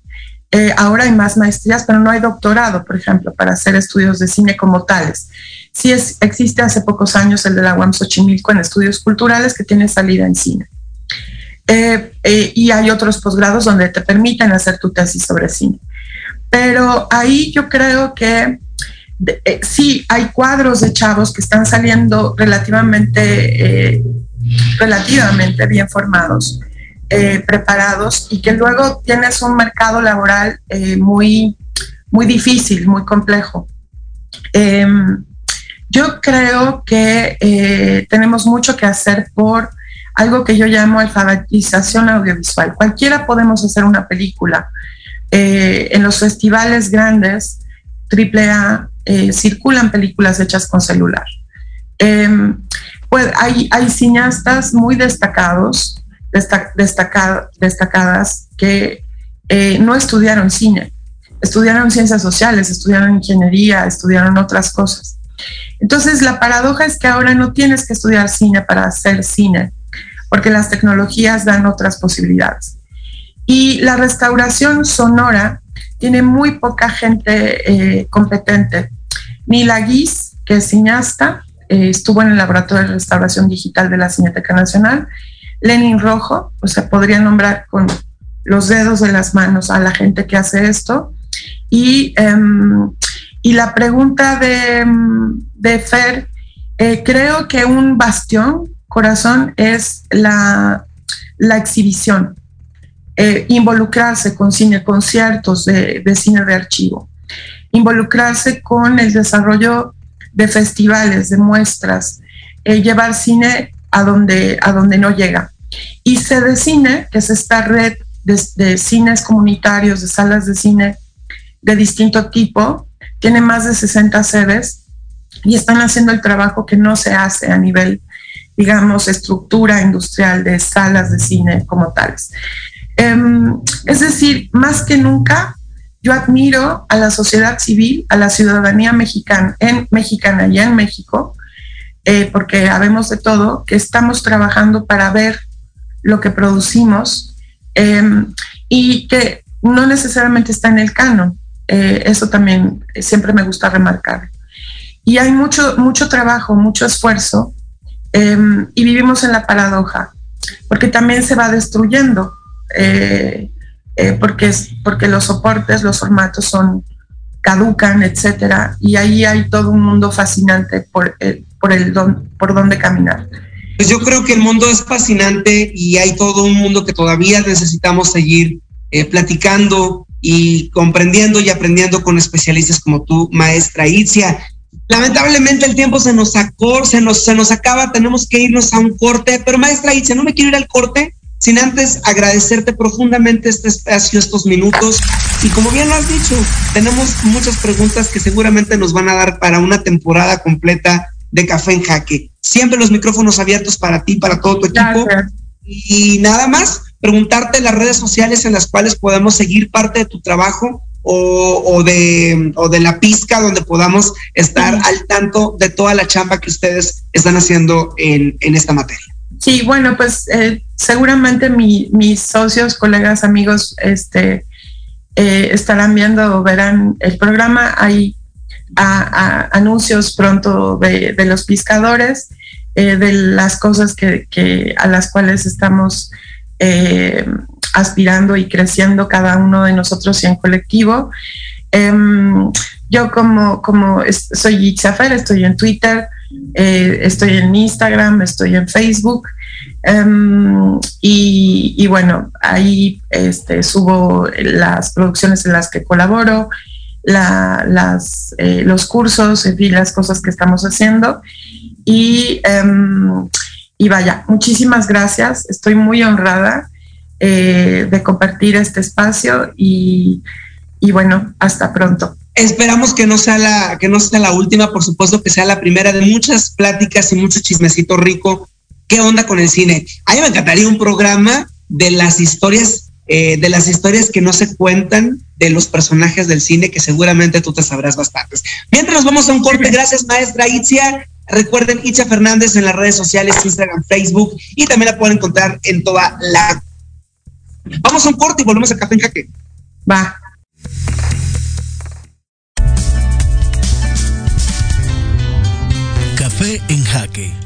Speaker 10: Eh, ahora hay más maestrías, pero no hay doctorado, por ejemplo, para hacer estudios de cine como tales. Sí es, existe hace pocos años el de la UAM Xochimilco en estudios culturales que tiene salida en cine. Eh, eh, y hay otros posgrados donde te permiten hacer tu tesis sobre cine. Pero ahí yo creo que eh, sí hay cuadros de chavos que están saliendo relativamente, relativamente bien formados, preparados y que luego tienes un mercado laboral muy, muy difícil, muy complejo. Em, yo creo que tenemos mucho que hacer por algo que yo llamo alfabetización audiovisual. Cualquiera podemos hacer una película. Eh, en los festivales grandes, AAA, eh, circulan películas hechas con celular. Em, pues hay, hay, cineastas muy destacados, destacadas, que no estudiaron cine, estudiaron ciencias sociales, estudiaron ingeniería, estudiaron otras cosas. Entonces, la paradoja es que ahora no tienes que estudiar cine para hacer cine, porque las tecnologías dan otras posibilidades. Y la restauración sonora tiene muy poca gente eh, competente. Ni la Guis, que es cineasta, eh, estuvo en el Laboratorio de Restauración Digital de la Cineteca Nacional. Lenin Rojo, o sea, podría nombrar con los dedos de las manos a la gente que hace esto. Y, em, y la pregunta de, de Fer, eh, creo que un bastión, corazón, es la, la exhibición. Eh, involucrarse con cine, conciertos de, de, cine de archivo, involucrarse con el desarrollo de festivales, de muestras, eh, llevar cine a donde, a donde no llega. Y Cine, que es esta red de, de cines comunitarios, de salas de cine de distinto tipo, tiene más de 60 sedes y están haciendo el trabajo que no se hace a nivel, digamos, estructura industrial de salas de cine como tales. Um, es decir, más que nunca, yo admiro a la sociedad civil, a la ciudadanía mexicana, en, mexicana y en México, eh, porque habemos de todo, que estamos trabajando para ver lo que producimos um, y que no necesariamente está en el canon. Eh, eso también siempre me gusta remarcar. Y hay mucho, mucho trabajo, mucho esfuerzo, um, y vivimos en la paradoja, porque también se va destruyendo eh, eh, porque, porque los soportes, los formatos son caducan, etcétera, y ahí hay todo un mundo fascinante por, por, el don, por donde caminar.
Speaker 7: Pues yo creo que el mundo es fascinante y hay todo un mundo que todavía necesitamos seguir eh, platicando y comprendiendo y aprendiendo con especialistas como tú, maestra Itzia. Lamentablemente el tiempo se nos sacó, se nos, se nos acaba, tenemos que irnos a un corte, pero maestra Itzia, no me quiero ir al corte sin antes agradecerte profundamente este espacio, estos minutos. Y como bien lo has dicho, tenemos muchas preguntas que seguramente nos van a dar para una temporada completa de Café en Jaque. Siempre los micrófonos abiertos para ti, para todo tu equipo. Y nada más, preguntarte las redes sociales en las cuales podemos seguir parte de tu trabajo o, de, o de la pizca donde podamos estar al tanto de toda la chamba que ustedes están haciendo en, en esta materia.
Speaker 10: Sí, bueno, pues eh, seguramente mis socios, colegas, amigos, este, eh, estarán viendo o verán el programa. Hay anuncios pronto de, los pescadores, eh, de las cosas que, a las cuales estamos aspirando y creciendo cada uno de nosotros y en colectivo. Em, yo como, como soy Itzafer, estoy en Twitter, eh, estoy en Instagram, estoy en Facebook. Um, y, bueno, ahí este, subo las producciones en las que colaboro, eh, los cursos, en fin, las cosas que estamos haciendo. Y, um, y vaya, muchísimas gracias. Estoy muy honrada eh, de compartir este espacio y, y bueno, hasta pronto.
Speaker 7: Esperamos que no sea la que no sea la última, por supuesto que sea la primera de muchas pláticas y mucho chismecito rico. ¿Qué onda con el cine? A mí me encantaría un programa de las historias eh, de las historias que no se cuentan de los personajes del cine, que seguramente tú te sabrás bastantes. Mientras nos vamos a un corte, gracias maestra Itzia. Recuerden Itzia Fernández en las redes sociales, Instagram, Facebook y también la pueden encontrar en toda la. Vamos a un corte y volvemos a Café en Jaque.
Speaker 10: Va.
Speaker 1: Café en Jaque.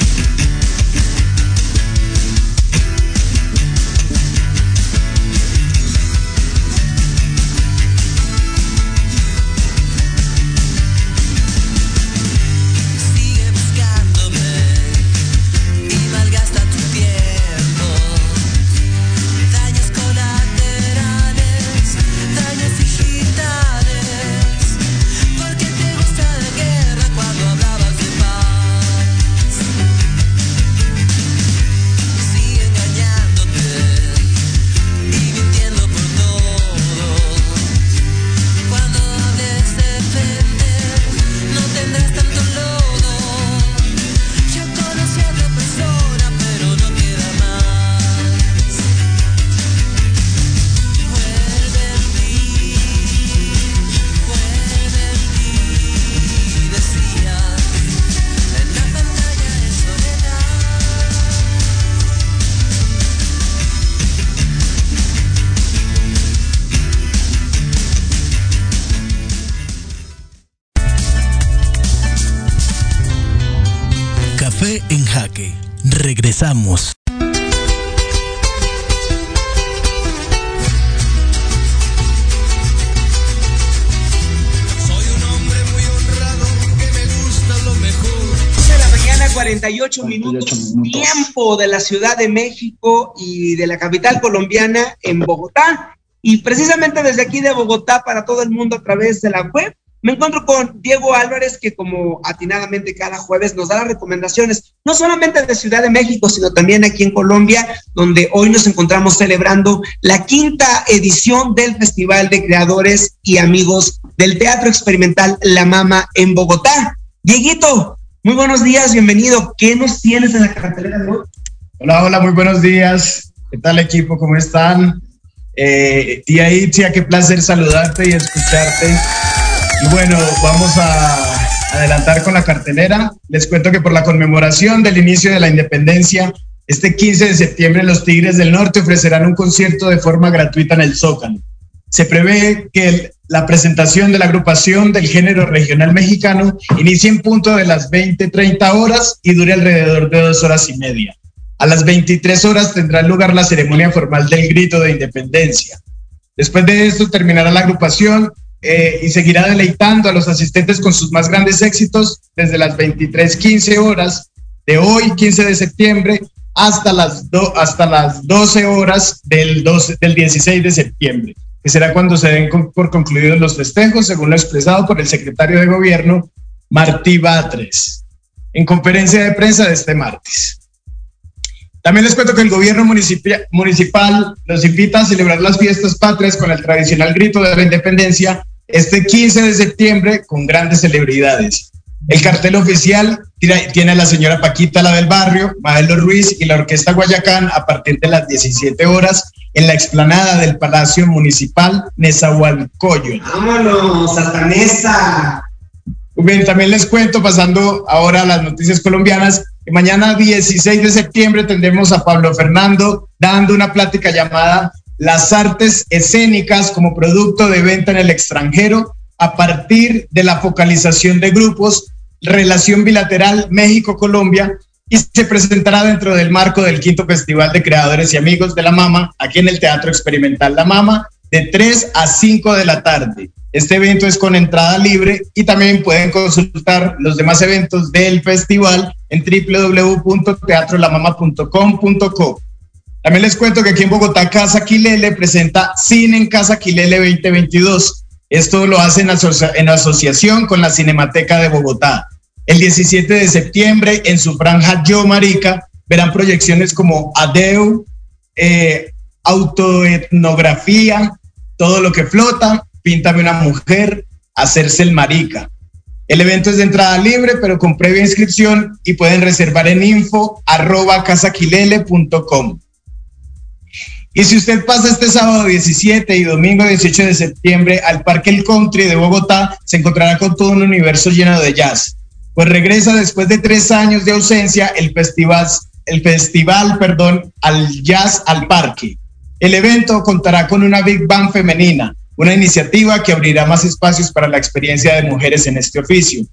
Speaker 7: La Ciudad de México y de la capital colombiana en Bogotá. Y precisamente desde aquí de Bogotá para todo el mundo a través de la web, me encuentro con Diego Álvarez, que como atinadamente cada jueves nos da las recomendaciones, no solamente de Ciudad de México, sino también aquí en Colombia, donde hoy nos encontramos celebrando la quinta edición del Festival de Creadores y Amigos del Teatro Experimental La Mama en Bogotá. Dieguito, muy buenos días, bienvenido. ¿Qué nos tienes en la cartelera de hoy?
Speaker 13: Hola, hola, muy buenos días. ¿Qué tal equipo? ¿Cómo están? Eh, tía Itzia, qué placer saludarte y escucharte. Y bueno, vamos a adelantar con la cartelera. Les cuento que por la conmemoración del inicio de la independencia, este 15 de septiembre los Tigres del Norte ofrecerán un concierto de forma gratuita en el Zócalo. Se prevé que el, la presentación de la agrupación del género regional mexicano inicie en punto de las 20-30 horas y dure alrededor de dos horas y media. A las 23 horas tendrá lugar la ceremonia formal del grito de independencia. Después de esto terminará la agrupación eh, y seguirá deleitando a los asistentes con sus más grandes éxitos desde las 23:15 horas de hoy, 15 de septiembre, hasta las, do, hasta las 12 horas del, 12, del 16 de septiembre, que será cuando se den por concluidos los festejos, según lo expresado por el secretario de Gobierno, Martí Batres, en conferencia de prensa de este martes. También les cuento que el gobierno municipal, los invita a celebrar las fiestas patrias con el tradicional grito de la independencia este 15 de septiembre con grandes celebridades. El cartel oficial tiene a la señora Paquita, la del barrio, Maelo Ruiz y la Orquesta Guayacán a partir de las 17 horas en la explanada del Palacio Municipal Nezahualcóyotl.
Speaker 7: ¡Vámonos, satanesa!
Speaker 13: Bien, también les cuento, pasando ahora a las noticias colombianas, mañana 16 de septiembre tendremos a Pablo Fernando dando una plática llamada Las artes escénicas como producto de venta en el extranjero a partir de la focalización de grupos, relación bilateral México-Colombia y se presentará dentro del marco del quinto Festival de Creadores y Amigos de la Mama, aquí en el Teatro Experimental La Mama, de 3 a 5 de la tarde. Este evento es con entrada libre y también pueden consultar los demás eventos del festival en www.teatrolamama.com.co. También les cuento que aquí en Bogotá Casa Quilele presenta Cine en Casa Quilele 2022. Esto lo hacen asocia en asociación con la Cinemateca de Bogotá. El 17 de septiembre en su franja Yo Marica verán proyecciones como Adeu, eh, autoetnografía, todo lo que flota, Píntame una mujer, hacerse el marica. El evento es de entrada libre, pero con previa inscripción y pueden reservar en info arroba casaquilele.com. Y si usted pasa este sábado 17 y domingo 18 de septiembre al Parque El Country de Bogotá, se encontrará con todo un universo lleno de jazz. Pues regresa después de tres años de ausencia el festival, el festival perdón, al Jazz al Parque. El evento contará con una Big Band femenina, una iniciativa que abrirá más espacios para la experiencia de mujeres en este oficio.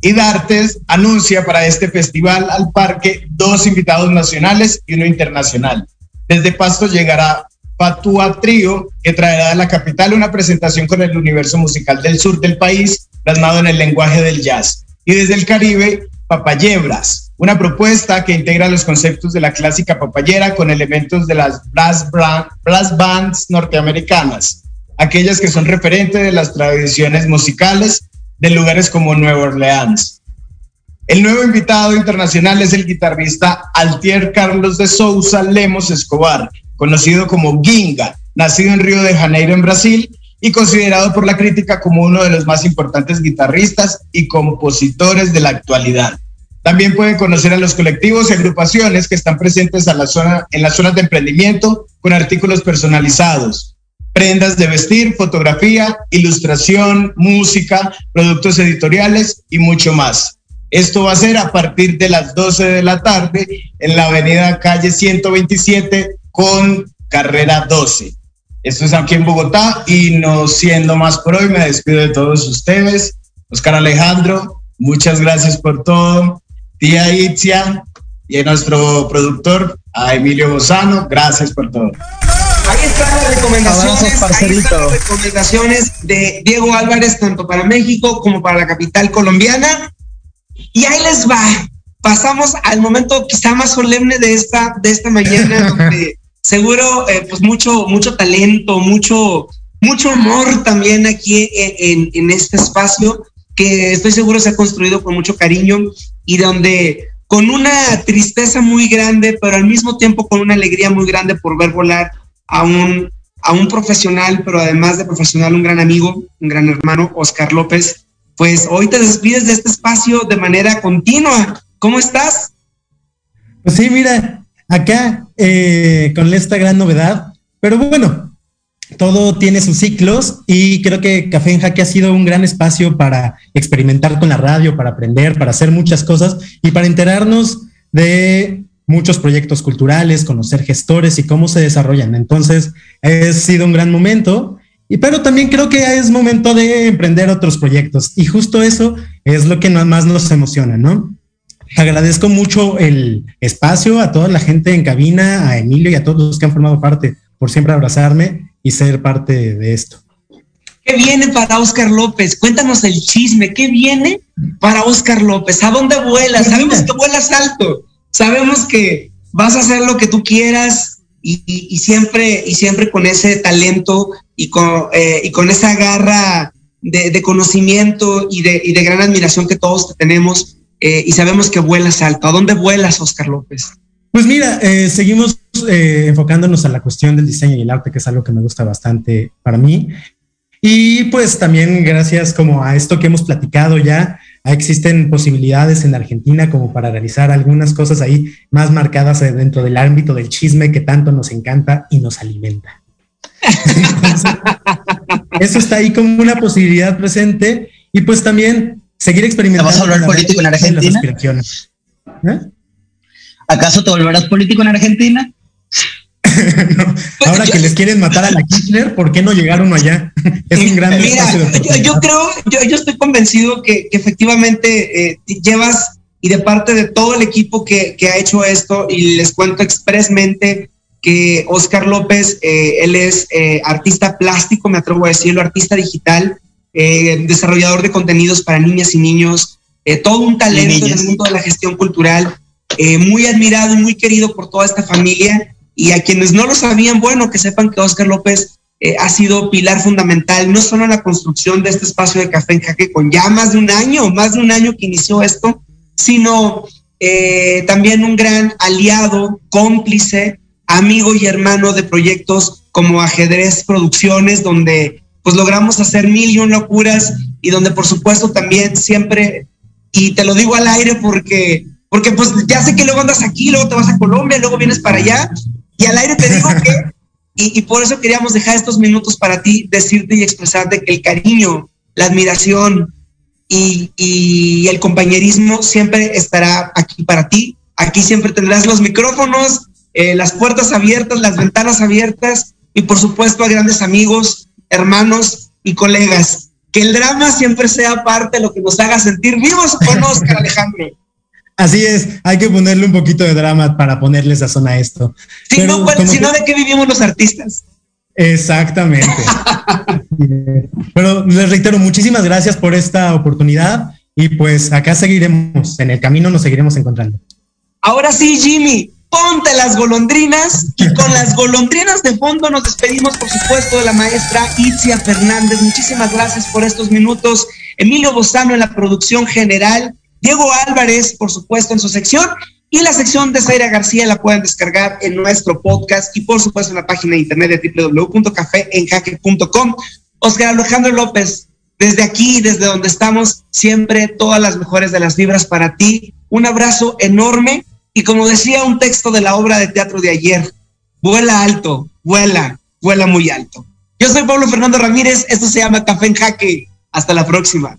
Speaker 13: Y Dartes anuncia para este festival al parque dos invitados nacionales y uno internacional. Desde Pasto llegará Patua Trío, que traerá a la capital una presentación con el universo musical del sur del país, plasmado en el lenguaje del jazz. Y desde el Caribe, Papayebras, una propuesta que integra los conceptos de la clásica papayera con elementos de las brass, brass bands norteamericanas aquellas que son referentes de las tradiciones musicales de lugares como Nueva Orleans. El nuevo invitado internacional es el guitarrista Altier Carlos de Souza Lemos Escobar, conocido como Ginga, nacido en Río de Janeiro, en Brasil, y considerado por la crítica como uno de los más importantes guitarristas y compositores de la actualidad. También pueden conocer a los colectivos y agrupaciones que están presentes a la zona, en las zonas de emprendimiento con artículos personalizados, prendas de vestir, fotografía, ilustración, música, productos editoriales y mucho más. Esto va a ser a partir de las 12 de la tarde en la avenida calle 127 con carrera 12. Esto es aquí en Bogotá y no siendo más por hoy, me despido de todos ustedes. Oscar Alejandro, muchas gracias por todo. Tía Itzia, y a nuestro productor, a Emilio Bozano. Gracias por todo.
Speaker 7: Ahí están las recomendaciones, ahí están las recomendaciones de Diego Álvarez, tanto para México como para la capital colombiana. Y ahí les va. Pasamos al momento quizá más solemne de esta, de esta mañana, donde seguro eh, pues mucho, mucho talento, mucho, mucho amor también aquí en, en este espacio que estoy seguro se ha construido con mucho cariño y donde con una tristeza muy grande, pero al mismo tiempo con una alegría muy grande por ver volar a un, a un profesional, pero además de profesional, un gran amigo, un gran hermano, Oscar López. Pues hoy te despides de este espacio de manera continua. ¿Cómo estás?
Speaker 8: Pues sí, mira, acá eh, con esta gran novedad, pero bueno, todo tiene sus ciclos y creo que Café en Jaque ha sido un gran espacio para experimentar con la radio, para aprender, para hacer muchas cosas y para enterarnos de muchos proyectos culturales, conocer gestores y cómo se desarrollan. Entonces, ha sido un gran momento, y, pero también creo que es momento de emprender otros proyectos y justo eso es lo que más nos emociona, ¿no? Agradezco mucho el espacio a toda la gente en cabina, a Emilio y a todos los que han formado parte por siempre abrazarme y ser parte de esto.
Speaker 7: ¿Qué viene para Oscar López? Cuéntanos el chisme. ¿Qué viene para Oscar López? ¿A dónde vuelas? Sabemos que vuelas alto. Sabemos que vas a hacer lo que tú quieras y, siempre, y siempre con ese talento y con, eh, y con esa garra de, conocimiento y de, y de, gran admiración que todos tenemos. Eh, y sabemos que vuelas alto. ¿A dónde vuelas, Oscar López?
Speaker 8: Pues mira, eh, seguimos eh, enfocándonos a la cuestión del diseño y el arte, que es algo que me gusta bastante para mí. Y pues también gracias como a esto que hemos platicado ya, existen posibilidades en Argentina como para realizar algunas cosas ahí más marcadas dentro del ámbito del chisme que tanto nos encanta y nos alimenta. eso está ahí como una posibilidad presente y pues también seguir experimentando.
Speaker 9: ¿Vamos a hablar político en Argentina? ¿Eh? ¿Acaso te volverás político en Argentina?
Speaker 8: Ahora que les quieren matar a la Kirchner, ¿por qué no llegar uno allá? es un gran
Speaker 7: Mira, yo, creo, yo, estoy convencido que, efectivamente eh, llevas y de parte de todo el equipo que, ha hecho esto, y les cuento expresamente que Oscar López, eh, él es eh, artista plástico, me atrevo a decirlo, artista digital, desarrollador de contenidos para niñas y niños, todo un talento en el mundo de la gestión cultural, muy admirado y muy querido por toda esta familia y a quienes no lo sabían, bueno, que sepan que Oscar López eh, ha sido pilar fundamental, no solo en la construcción de este espacio de café en jaque con ya más de un año, más de un año que inició esto, sino eh, también un gran aliado, cómplice, amigo y hermano de proyectos como Ajedrez Producciones, donde pues logramos hacer mil y un locuras y donde por supuesto también siempre, y te lo digo al aire porque, porque pues ya sé que luego andas aquí, luego te vas a Colombia, luego vienes para allá, y al aire te digo que, y, por eso queríamos dejar estos minutos para ti, decirte y expresarte que el cariño, la admiración y, el compañerismo siempre estará aquí para ti. Aquí siempre tendrás los micrófonos, eh, las puertas abiertas, las ventanas abiertas y por supuesto a grandes amigos, hermanos y colegas. Que el drama siempre sea parte de lo que nos haga sentir vivos con Oscar Alejandro.
Speaker 8: Así es, hay que ponerle un poquito de drama para ponerle sazón a esto.
Speaker 7: Si no, si no, ¿de qué vivimos los artistas?
Speaker 8: Exactamente. Pero les reitero, muchísimas gracias por esta oportunidad y pues acá seguiremos, en el camino nos seguiremos encontrando.
Speaker 7: Ahora sí, Jimmy, ponte las golondrinas y con las golondrinas de fondo nos despedimos, por supuesto, de la maestra Itzia Fernández. Muchísimas gracias por estos minutos. Emilio Bozano en la producción general Diego Álvarez, por supuesto, en su sección. Y la sección de Zaira García la pueden descargar en nuestro podcast y por supuesto en la página de internet de www.cafeenjaque.com. Oscar Alejandro López, desde aquí, desde donde estamos, siempre todas las mejores de las vibras para ti. Un abrazo enorme y como decía un texto de la obra de teatro de ayer, vuela alto, vuela, vuela muy alto. Yo soy Pablo Fernando Ramírez, esto se llama Café en Jaque. Hasta la próxima.